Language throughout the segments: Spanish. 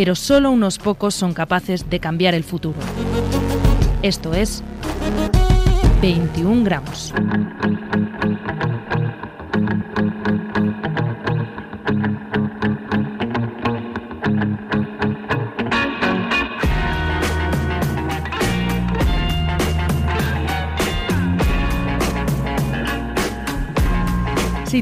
pero solo unos pocos son capaces de cambiar el futuro. Esto es 21 gramos.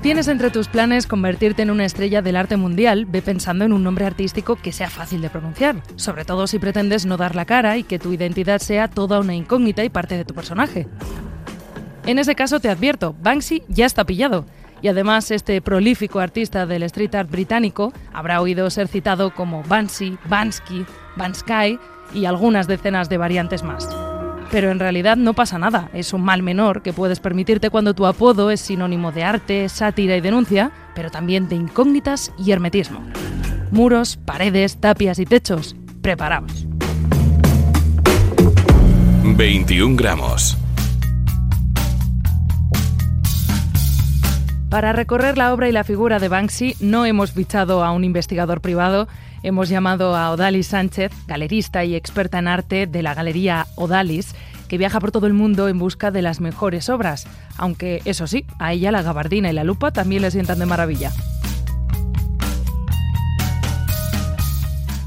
Tienes entre tus planes convertirte en una estrella del arte mundial, ve pensando en un nombre artístico que sea fácil de pronunciar, sobre todo si pretendes no dar la cara y que tu identidad sea toda una incógnita y parte de tu personaje. En ese caso te advierto, Banksy ya está pillado. Y además este prolífico artista del street art británico habrá oído ser citado como Banksy, Bansky, Bansky y algunas decenas de variantes más. Pero en realidad no pasa nada, es un mal menor que puedes permitirte cuando tu apodo es sinónimo de arte, sátira y denuncia, pero también de incógnitas y hermetismo. Muros, paredes, tapias y techos, preparaos. 21 gramos. Para recorrer la obra y la figura de Banksy no hemos fichado a un investigador privado, hemos llamado a Odalis Sánchez, galerista y experta en arte de la Galería Odalis, que viaja por todo el mundo en busca de las mejores obras, aunque eso sí, a ella la gabardina y la lupa también le sientan de maravilla.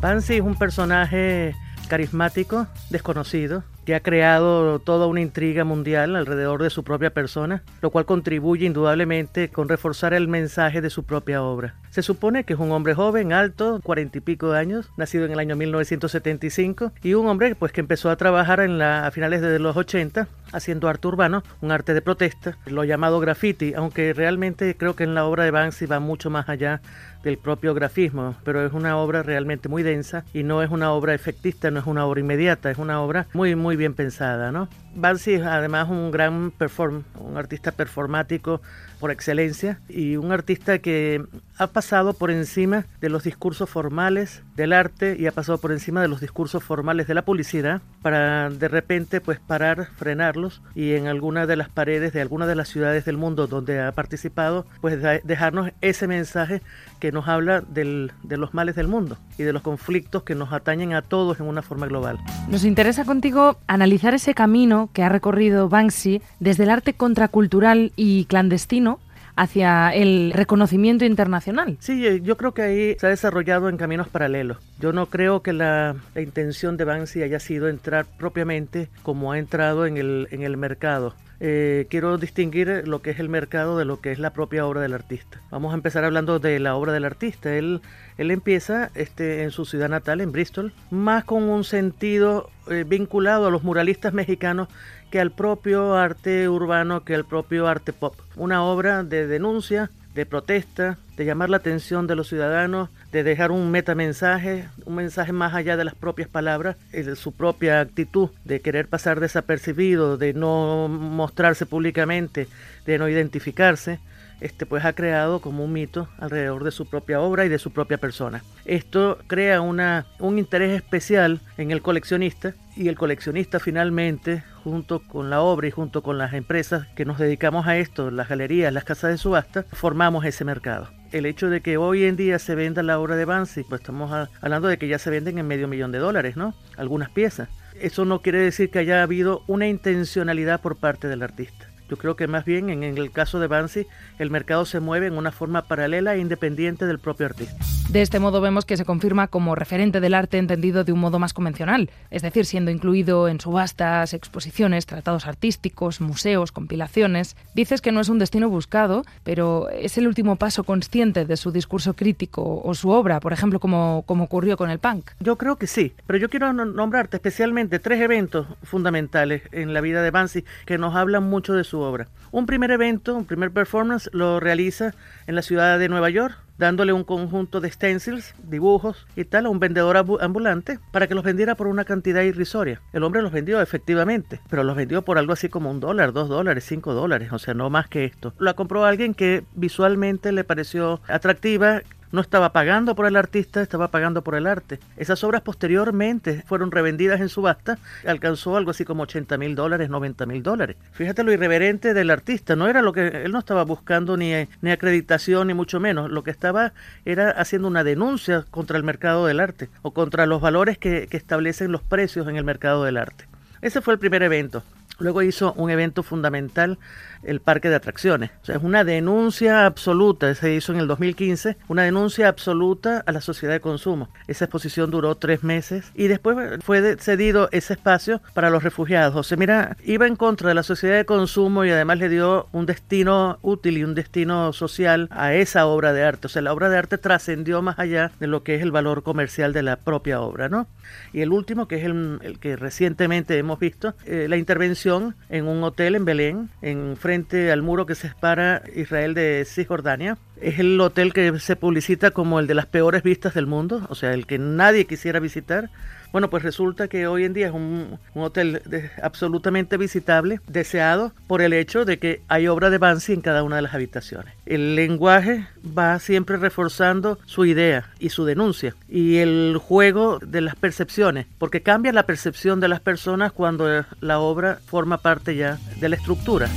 Banksy es un personaje carismático, desconocido, que ha creado toda una intriga mundial alrededor de su propia persona, lo cual contribuye indudablemente con reforzar el mensaje de su propia obra. Se supone que es un hombre joven, alto, cuarenta y pico de años, nacido en el año 1975, y un hombre pues, que empezó a trabajar en la, a finales de los 80 haciendo arte urbano, un arte de protesta, lo llamado graffiti, aunque realmente creo que en la obra de Banksy va mucho más allá del propio grafismo, pero es una obra realmente muy densa y no es una obra efectista, no es una obra inmediata, es una obra muy muy bien pensada, ¿no? Banksy es además un gran perform, un artista performático por excelencia y un artista que ha pasado por encima de los discursos formales del arte y ha pasado por encima de los discursos formales de la publicidad para de repente pues parar, frenarlos y en alguna de las paredes de alguna de las ciudades del mundo donde ha participado pues dejarnos ese mensaje que nos habla del, de los males del mundo y de los conflictos que nos atañen a todos en una forma global. Nos interesa contigo analizar ese camino que ha recorrido Banksy desde el arte contracultural y clandestino hacia el reconocimiento internacional. Sí, eh, yo creo que ahí se ha desarrollado en caminos paralelos. Yo no creo que la, intención de Banksy haya sido entrar propiamente como ha entrado en el, en el mercado. Eh, quiero distinguir lo que es el mercado de lo que es la propia obra del artista. Vamos a empezar hablando de la obra del artista. Él, él empieza este, en su ciudad natal, en Bristol, más con un sentido eh, vinculado a los muralistas mexicanos que al propio arte urbano, que al propio arte pop. Una obra de denuncia, de protesta, de llamar la atención de los ciudadanos, de dejar un metamensaje, un mensaje más allá de las propias palabras, de su propia actitud de querer pasar desapercibido, de no mostrarse públicamente, de no identificarse este, pues ha creado como un mito alrededor de su propia obra y de su propia persona. Esto crea una, un interés especial en el coleccionista y el coleccionista finalmente, junto con la obra y junto con las empresas que nos dedicamos a esto, las galerías, las casas de subasta, formamos ese mercado. El hecho de que hoy en día se venda la obra de Banksy, pues estamos hablando de que ya se venden en medio millón de dólares, ¿no? Algunas piezas. Eso no quiere decir que haya habido una intencionalidad por parte del artista. Yo creo que más bien en, el caso de Banksy el mercado se mueve en una forma paralela e independiente del propio artista. De este modo vemos que se confirma como referente del arte entendido de un modo más convencional, es decir, siendo incluido en subastas, exposiciones, tratados artísticos, museos, compilaciones. Dices que no es un destino buscado, pero es el último paso consciente de su discurso crítico o su obra, por ejemplo, como, como ocurrió con el punk. Yo creo que sí, pero yo quiero nombrarte especialmente tres eventos fundamentales en la vida de Banksy que nos hablan mucho de su obra. Un primer evento, un primer performance, lo realiza en la ciudad de Nueva York, dándole un conjunto de stencils, dibujos y tal a un vendedor ambulante para que los vendiera por una cantidad irrisoria. El hombre los vendió efectivamente, pero los vendió por algo así como un dólar, dos dólares, cinco dólares, o sea, no más que esto. La compró alguien que visualmente le pareció atractiva, no estaba pagando por el artista, estaba pagando por el arte. Esas obras posteriormente fueron revendidas en subasta, alcanzó algo así como 80 mil dólares, 90 mil dólares. Fíjate lo irreverente del artista, no era lo que él no estaba buscando ni, ni acreditación ni mucho menos, lo que estaba era haciendo una denuncia contra el mercado del arte o contra los valores que, que establecen los precios en el mercado del arte. Ese fue el primer evento. Luego hizo un evento fundamental el parque de atracciones. O sea, es una denuncia absoluta, se hizo en el 2015, una denuncia absoluta a la sociedad de consumo. Esa exposición duró tres meses y después fue cedido ese espacio para los refugiados. O sea, mira, iba en contra de la sociedad de consumo y además le dio un destino útil y un destino social a esa obra de arte. O sea, la obra de arte trascendió más allá de lo que es el valor comercial de la propia obra, ¿no? Y el último, que es el, que recientemente hemos visto, eh, la intervención en un hotel en Belén, en frente frente al muro que separa Israel de Cisjordania. Es el hotel que se publicita como el de las peores vistas del mundo, o sea, el que nadie quisiera visitar bueno, pues resulta que hoy en día es un, hotel absolutamente visitable, deseado por el hecho de que hay obra de Banksy en cada una de las habitaciones. El lenguaje va siempre reforzando su idea y su denuncia y el juego de las percepciones, porque cambia la percepción de las personas cuando la obra forma parte ya de la estructura.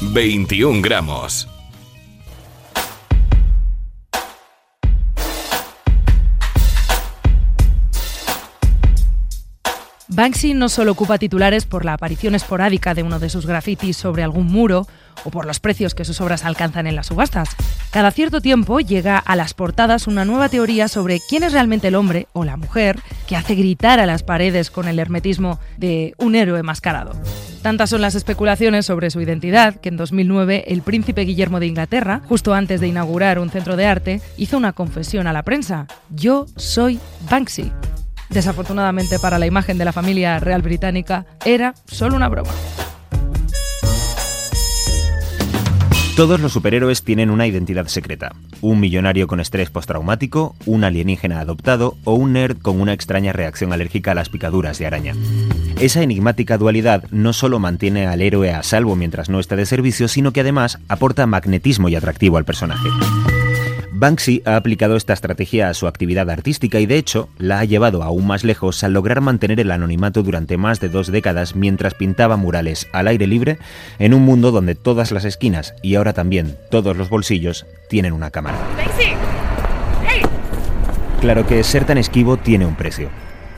21 gramos. Banksy no solo ocupa titulares por la aparición esporádica de uno de sus grafitis sobre algún muro o por los precios que sus obras alcanzan en las subastas. Cada cierto tiempo llega a las portadas una nueva teoría sobre quién es realmente el hombre o la mujer que hace gritar a las paredes con el hermetismo de un héroe mascarado. Tantas son las especulaciones sobre su identidad que en 2009 el príncipe Guillermo de Inglaterra, justo antes de inaugurar un centro de arte, hizo una confesión a la prensa. Yo soy Banksy. Desafortunadamente para la imagen de la familia real británica, era solo una broma. Todos los superhéroes tienen una identidad secreta. Un millonario con estrés postraumático, un alienígena adoptado o un nerd con una extraña reacción alérgica a las picaduras de araña. Esa enigmática dualidad no solo mantiene al héroe a salvo mientras no está de servicio, sino que además aporta magnetismo y atractivo al personaje. Banksy ha aplicado esta estrategia a su actividad artística y de hecho la ha llevado aún más lejos al lograr mantener el anonimato durante más de dos décadas mientras pintaba murales al aire libre en un mundo donde todas las esquinas y ahora también todos los bolsillos tienen una cámara. Claro que ser tan esquivo tiene un precio.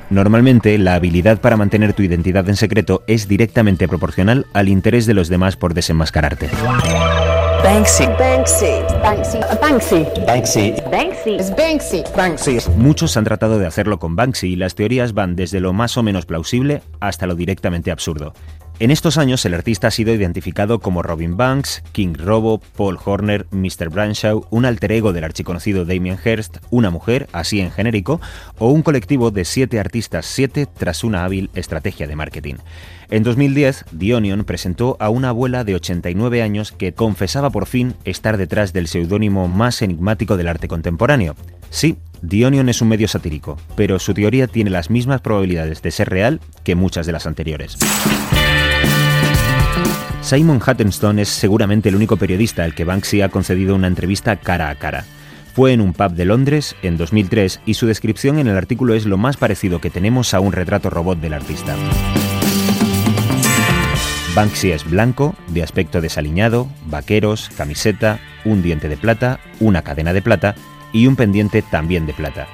Normalmente, la habilidad para mantener tu identidad en secreto es directamente proporcional al interés de los demás por desenmascararte. Banksy. Banksy. Banksy. Banksy. Banksy. Banksy. Es Banksy. Banksy. Muchos han tratado de hacerlo con Banksy y las teorías van desde lo más o menos plausible hasta lo directamente absurdo. En estos años el artista ha sido identificado como Robin Banks, King Robo, Paul Horner, Mr. Branshaw, un alter ego del archiconocido Damien Hirst, una mujer, así en genérico, o un colectivo de siete artistas siete tras una hábil estrategia de marketing. En 2010, The Onion presentó a una abuela de 89 años que confesaba por fin estar detrás del seudónimo más enigmático del arte contemporáneo. Sí, The Onion es un medio satírico, pero su teoría tiene las mismas probabilidades de ser real que muchas de las anteriores. Simon Huttonstone es seguramente el único periodista al que Banksy ha concedido una entrevista cara a cara. Fue en un pub de Londres en 2003 y su descripción en el artículo es lo más parecido que tenemos a un retrato robot del artista. Banksy es blanco, de aspecto desaliñado, vaqueros, camiseta, un diente de plata, una cadena de plata y un pendiente también de plata.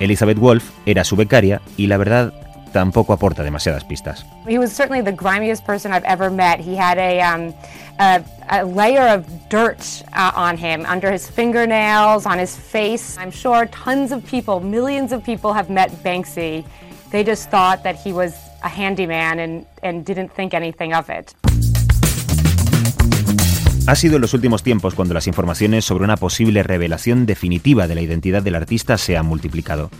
Elizabeth Wolf era su becaria y la verdad tampoco aporta demasiadas pistas. He was certainly the grimiest person I've ever met. He had a, um, a, a layer of dirt uh, on him, under his fingernails, on his face. I'm sure tons of people, millions of people have met Banksy. They just thought that he was a handyman and, and didn't think anything of it. Ha sido en los últimos tiempos cuando las informaciones sobre una posible revelación definitiva de la identidad del artista se han multiplicado.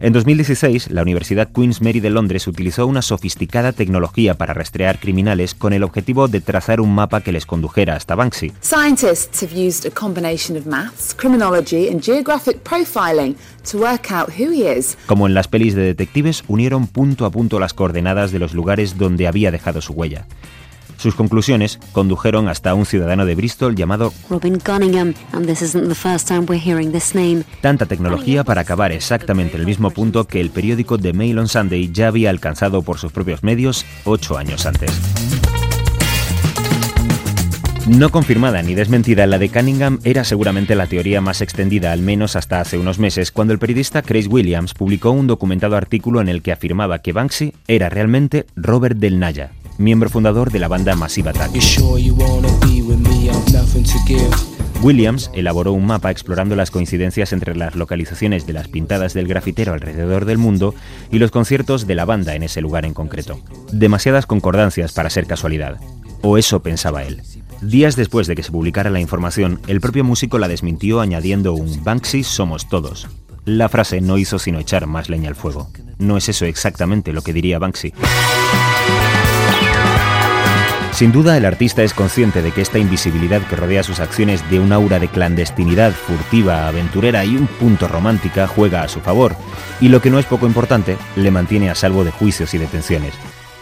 En 2016, la Universidad Queen's Mary de Londres utilizó una sofisticada tecnología para rastrear criminales con el objetivo de trazar un mapa que les condujera hasta Banksy. Scientists have used a combination of maths, criminology and geographic profiling to work out who he is. Como en las pelis de detectives, unieron punto a punto las coordenadas de los lugares donde había dejado su huella. Sus conclusiones condujeron hasta un ciudadano de Bristol llamado Robin Cunningham, and this isn't the first time we're hearing this name. Tanta tecnología para acabar exactamente en el mismo punto que el periódico The Mail on Sunday ya había alcanzado por sus propios medios ocho años antes. No confirmada ni desmentida, la de Cunningham era seguramente la teoría más extendida, al menos hasta hace unos meses, cuando el periodista Chris Williams publicó un documentado artículo en el que afirmaba que Banksy era realmente Robert Del Naya, miembro fundador de la banda Massive Attack. Williams elaboró un mapa explorando las coincidencias entre las localizaciones de las pintadas del grafitero alrededor del mundo y los conciertos de la banda en ese lugar en concreto. Demasiadas concordancias para ser casualidad. O eso pensaba él. Días después de que se publicara la información, el propio músico la desmintió añadiendo un Banksy somos todos. La frase no hizo sino echar más leña al fuego. No es eso exactamente lo que diría Banksy. Sin duda, el artista es consciente de que esta invisibilidad que rodea sus acciones de un aura de clandestinidad furtiva, aventurera y un punto romántica juega a su favor, y lo que no es poco importante, le mantiene a salvo de juicios y detenciones.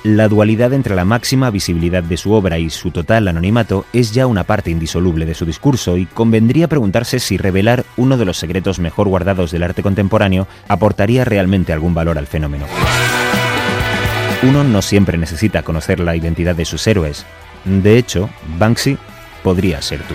La dualidad entre la máxima visibilidad de su obra y su total anonimato es ya una parte indisoluble de su discurso y convendría preguntarse si revelar uno de los secretos mejor guardados del arte contemporáneo aportaría realmente algún valor al fenómeno. Uno no siempre necesita conocer la identidad de sus héroes. De hecho, Banksy podría ser tú.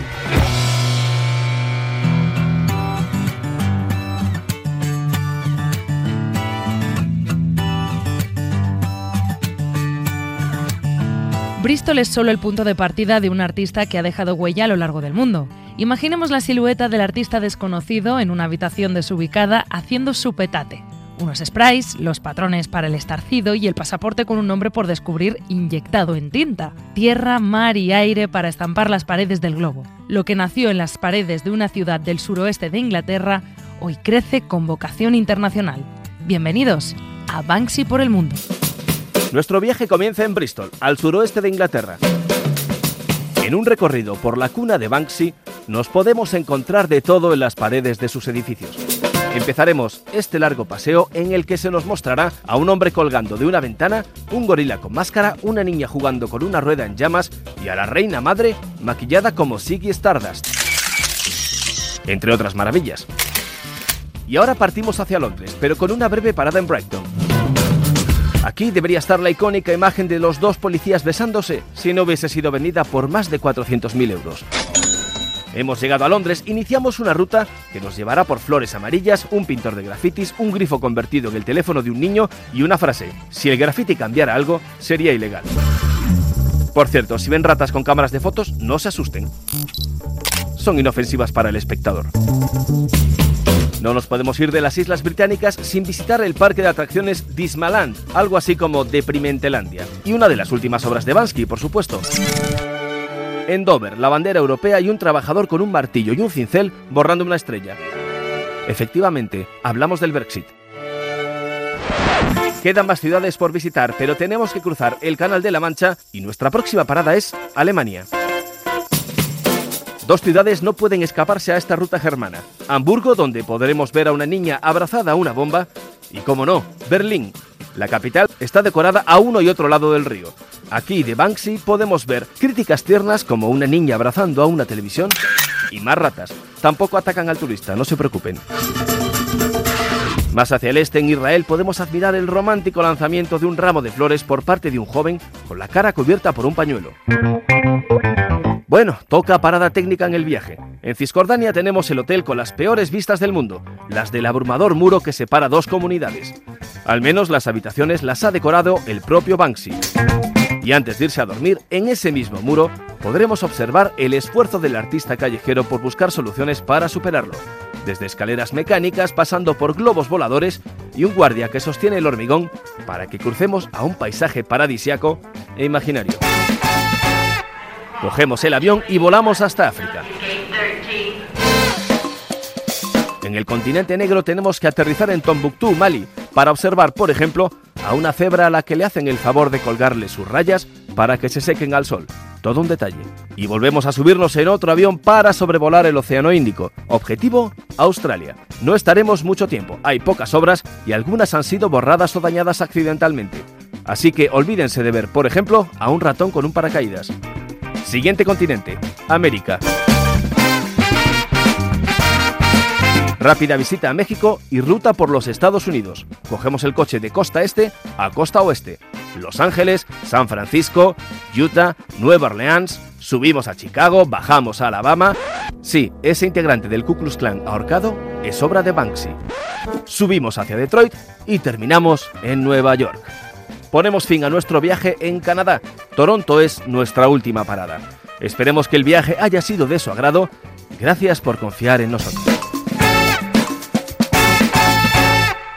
Bristol es solo el punto de partida de un artista que ha dejado huella a lo largo del mundo. Imaginemos la silueta del artista desconocido en una habitación desubicada haciendo su petate unos sprays, los patrones para el estarcido y el pasaporte con un nombre por descubrir inyectado en tinta. Tierra, mar y aire para estampar las paredes del globo. Lo que nació en las paredes de una ciudad del suroeste de Inglaterra, hoy crece con vocación internacional. Bienvenidos a Banksy por el Mundo. Nuestro viaje comienza en Bristol, al suroeste de Inglaterra. En un recorrido por la cuna de Banksy, nos podemos encontrar de todo en las paredes de sus edificios. Empezaremos este largo paseo en el que se nos mostrará a un hombre colgando de una ventana, un gorila con máscara, una niña jugando con una rueda en llamas y a la reina madre maquillada como Siggy Stardust. Entre otras maravillas. Y ahora partimos hacia Londres, pero con una breve parada en Brighton. Aquí debería estar la icónica imagen de los dos policías besándose si no hubiese sido vendida por más de 400.000 euros. Hemos llegado a Londres, iniciamos una ruta que nos llevará por flores amarillas, un pintor de grafitis, un grifo convertido en el teléfono de un niño y una frase, si el grafiti cambiara algo, sería ilegal. Por cierto, si ven ratas con cámaras de fotos, no se asusten. Son inofensivas para el espectador. No nos podemos ir de las Islas Británicas sin visitar el parque de atracciones Dismaland, algo así como Deprimentelandia, y una de las últimas obras de Bansky, por supuesto. En Dover, la bandera europea y un trabajador con un martillo y un cincel borrando una estrella. Efectivamente, hablamos del Brexit. Quedan más ciudades por visitar, pero tenemos que cruzar el Canal de la Mancha y nuestra próxima parada es Alemania. Dos ciudades no pueden escaparse a esta ruta germana. Hamburgo, donde podremos ver a una niña abrazada a una bomba, y como no, Berlín. La capital está decorada a uno y otro lado del río. Aquí de Banksy podemos ver críticas tiernas como una niña abrazando a una televisión y más ratas. Tampoco atacan al turista, no se preocupen. Más hacia el este, en Israel, podemos admirar el romántico lanzamiento de un ramo de flores por parte de un joven con la cara cubierta por un pañuelo. Bueno, toca parada técnica en el viaje. En Cisjordania tenemos el hotel con las peores vistas del mundo, las del abrumador muro que separa dos comunidades. Al menos las habitaciones las ha decorado el propio Banksy. Y antes de irse a dormir, en ese mismo muro podremos observar el esfuerzo del artista callejero por buscar soluciones para superarlo, desde escaleras mecánicas pasando por globos voladores y un guardia que sostiene el hormigón para que crucemos a un paisaje paradisiaco e imaginario. Cogemos el avión y volamos hasta África. En el continente negro tenemos que aterrizar en Tombuctú, Mali, para observar, por ejemplo, a una cebra a la que le hacen el favor de colgarle sus rayas para que se sequen al sol. Todo un detalle. Y volvemos a subirnos en otro avión para sobrevolar el Océano Índico. Objetivo, Australia. No estaremos mucho tiempo, hay pocas obras y algunas han sido borradas o dañadas accidentalmente. Así que olvídense de ver, por ejemplo, a un ratón con un paracaídas. Siguiente continente, América. Rápida visita a México y ruta por los Estados Unidos. Cogemos el coche de costa este a costa oeste. Los Ángeles, San Francisco, Utah, Nueva Orleans, subimos a Chicago, bajamos a Alabama. Sí, ese integrante del Ku Klux Klan ahorcado es obra de Banksy. Subimos hacia Detroit y terminamos en Nueva York. Ponemos fin a nuestro viaje en Canadá. Toronto es nuestra última parada. Esperemos que el viaje haya sido de su agrado. Gracias por confiar en nosotros.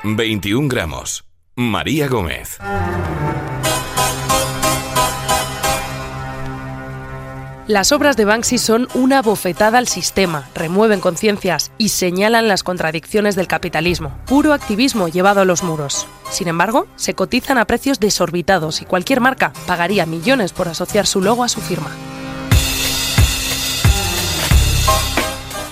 21 gramos. María Gómez. Las obras de Banksy son una bofetada al sistema, remueven conciencias y señalan las contradicciones del capitalismo, puro activismo llevado a los muros. Sin embargo, se cotizan a precios desorbitados y cualquier marca pagaría millones por asociar su logo a su firma.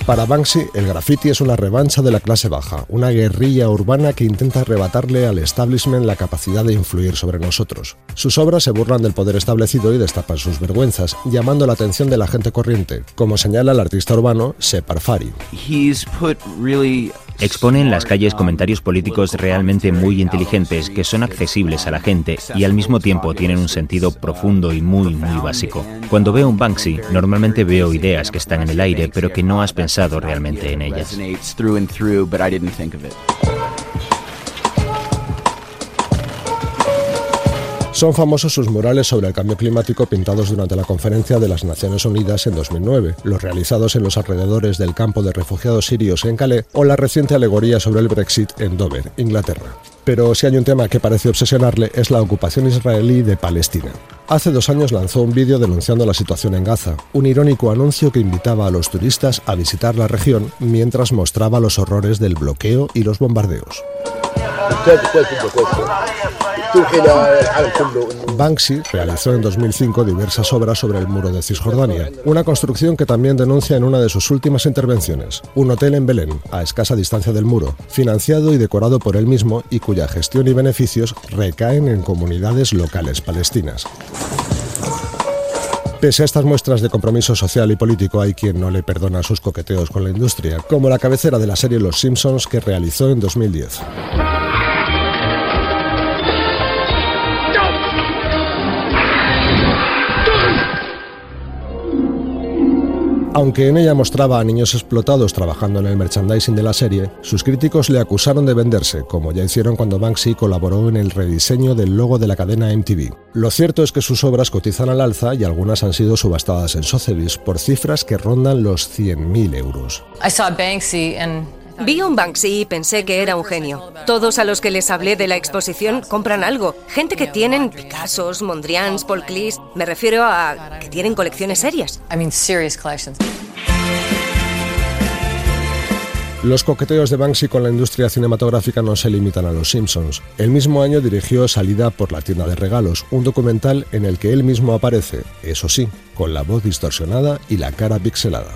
Para Banksy, el graffiti es una revancha de la clase baja, una guerrilla urbana que intenta arrebatarle al establishment la capacidad de influir sobre nosotros. Sus obras se burlan del poder establecido y destapan sus vergüenzas, llamando la atención de la gente corriente, como señala el artista urbano Separ Fari. Expone en las calles comentarios políticos realmente muy inteligentes que son accesibles a la gente y al mismo tiempo tienen un sentido profundo y muy, muy básico. Cuando veo un Banksy, normalmente veo ideas que están en el aire pero que no has pensado realmente en ellas. Son famosos sus murales sobre el cambio climático pintados durante la conferencia de las Naciones Unidas en 2009, los realizados en los alrededores del campo de refugiados sirios en Calais o la reciente alegoría sobre el Brexit en Dover, Inglaterra. Pero si hay un tema que parece obsesionarle es la ocupación israelí de Palestina. Hace dos años lanzó un vídeo denunciando la situación en Gaza, un irónico anuncio que invitaba a los turistas a visitar la región mientras mostraba los horrores del bloqueo y los bombardeos. Banksy realizó en 2005 diversas obras sobre el muro de Cisjordania, una construcción que también denuncia en una de sus últimas intervenciones, un hotel en Belén, a escasa distancia del muro, financiado y decorado por él mismo y cuya gestión y beneficios recaen en comunidades locales palestinas. Pese a estas muestras de compromiso social y político, hay quien no le perdona sus coqueteos con la industria, como la cabecera de la serie Los Simpsons que realizó en 2010. Aunque en ella mostraba a niños explotados trabajando en el merchandising de la serie, sus críticos le acusaron de venderse, como ya hicieron cuando Banksy colaboró en el rediseño del logo de la cadena MTV. Lo cierto es que sus obras cotizan al alza y algunas han sido subastadas en Sotheby's por cifras que rondan los 100.000 euros. Vi un Banksy y pensé que era un genio. Todos a los que les hablé de la exposición compran algo. Gente que tienen Picassos, Mondrians, Paul Klee. Me refiero a que tienen colecciones serias. Los coqueteos de Banksy con la industria cinematográfica no se limitan a Los Simpsons. El mismo año dirigió Salida por la tienda de regalos, un documental en el que él mismo aparece, eso sí, con la voz distorsionada y la cara pixelada.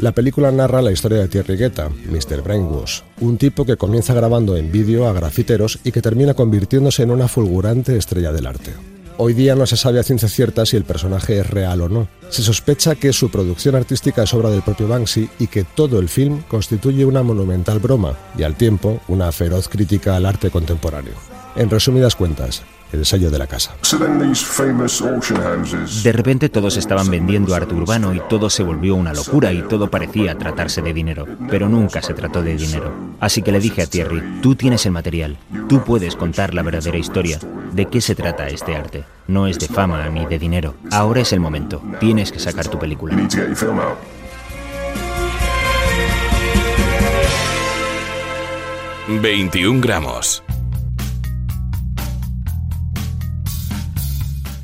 La película narra la historia de Thierry Guetta, Mr. Brainwash, un tipo que comienza grabando en vídeo a grafiteros y que termina convirtiéndose en una fulgurante estrella del arte. Hoy día no se sabe a ciencia cierta si el personaje es real o no. Se sospecha que su producción artística es obra del propio Banksy y que todo el film constituye una monumental broma y al tiempo una feroz crítica al arte contemporáneo. En resumidas cuentas, el sello de la casa. De repente todos estaban vendiendo arte urbano y todo se volvió una locura y todo parecía tratarse de dinero, pero nunca se trató de dinero. Así que le dije a Thierry, tú tienes el material, tú puedes contar la verdadera historia. ¿De qué se trata este arte? No es de fama ni de dinero. Ahora es el momento, tienes que sacar tu película. 21 gramos.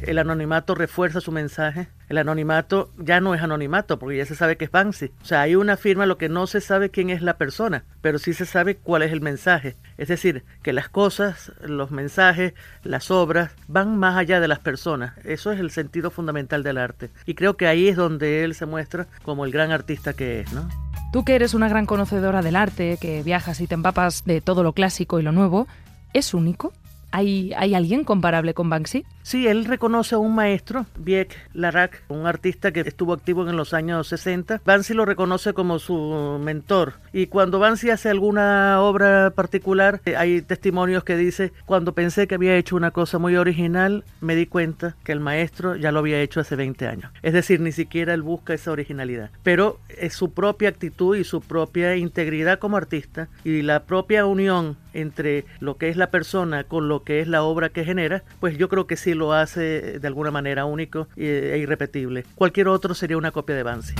El anonimato refuerza su mensaje. El anonimato ya no es anonimato porque ya se sabe que es Banksy. O sea, hay una firma, lo que no se sabe quién es la persona, pero sí se sabe cuál es el mensaje. Es decir, que las cosas, los mensajes, las obras van más allá de las personas. Eso es el sentido fundamental del arte. Y creo que ahí es donde él se muestra como el gran artista que es, ¿no? Tú que eres una gran conocedora del arte, que viajas y te empapas de todo lo clásico y lo nuevo, ¿es único? ¿Hay, ¿Hay alguien comparable con Banksy? Sí, él reconoce a un maestro, Viek Larac, un artista que estuvo activo en los años 60. Banksy lo reconoce como su mentor. Y cuando Banksy hace alguna obra particular, eh, hay testimonios que dice, cuando pensé que había hecho una cosa muy original, me di cuenta que el maestro ya lo había hecho hace 20 años. Es decir, ni siquiera él busca esa originalidad. Pero es su propia actitud y su propia integridad como artista y la propia unión entre lo que es la persona con lo que es la obra que genera, pues yo creo que sí lo hace de alguna manera único e irrepetible. Cualquier otro sería una copia de Banksy.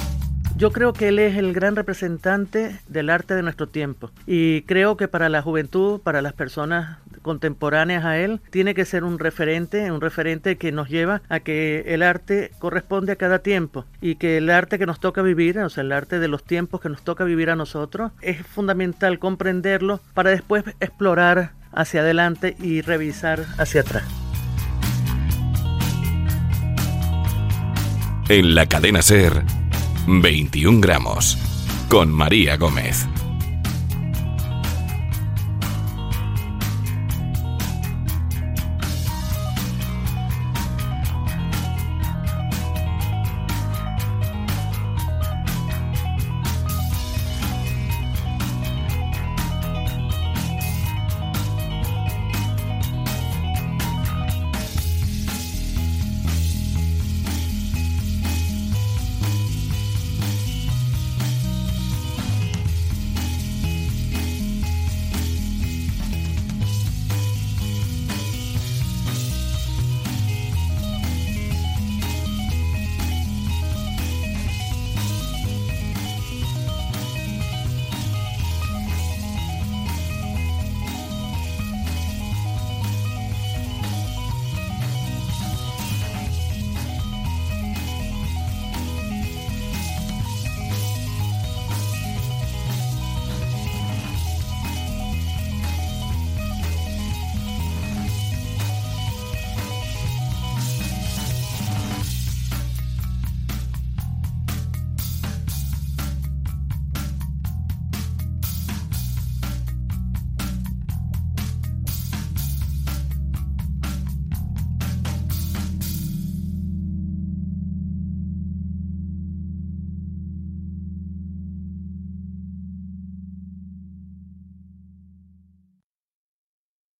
Yo creo que él es el gran representante del arte de nuestro tiempo y creo que para la juventud, para las personas contemporáneas a él, tiene que ser un referente, un referente que nos lleva a que el arte corresponde a cada tiempo y que el arte que nos toca vivir, o sea, el arte de los tiempos que nos toca vivir a nosotros, es fundamental comprenderlo para después explorar hacia adelante y revisar hacia atrás. En la cadena Ser, 21 gramos, con María Gómez.